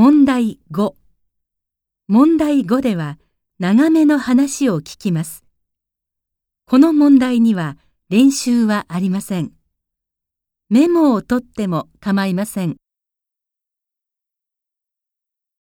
問題5問題5では長めの話を聞きます。この問題には練習はありません。メモを取っても構いません。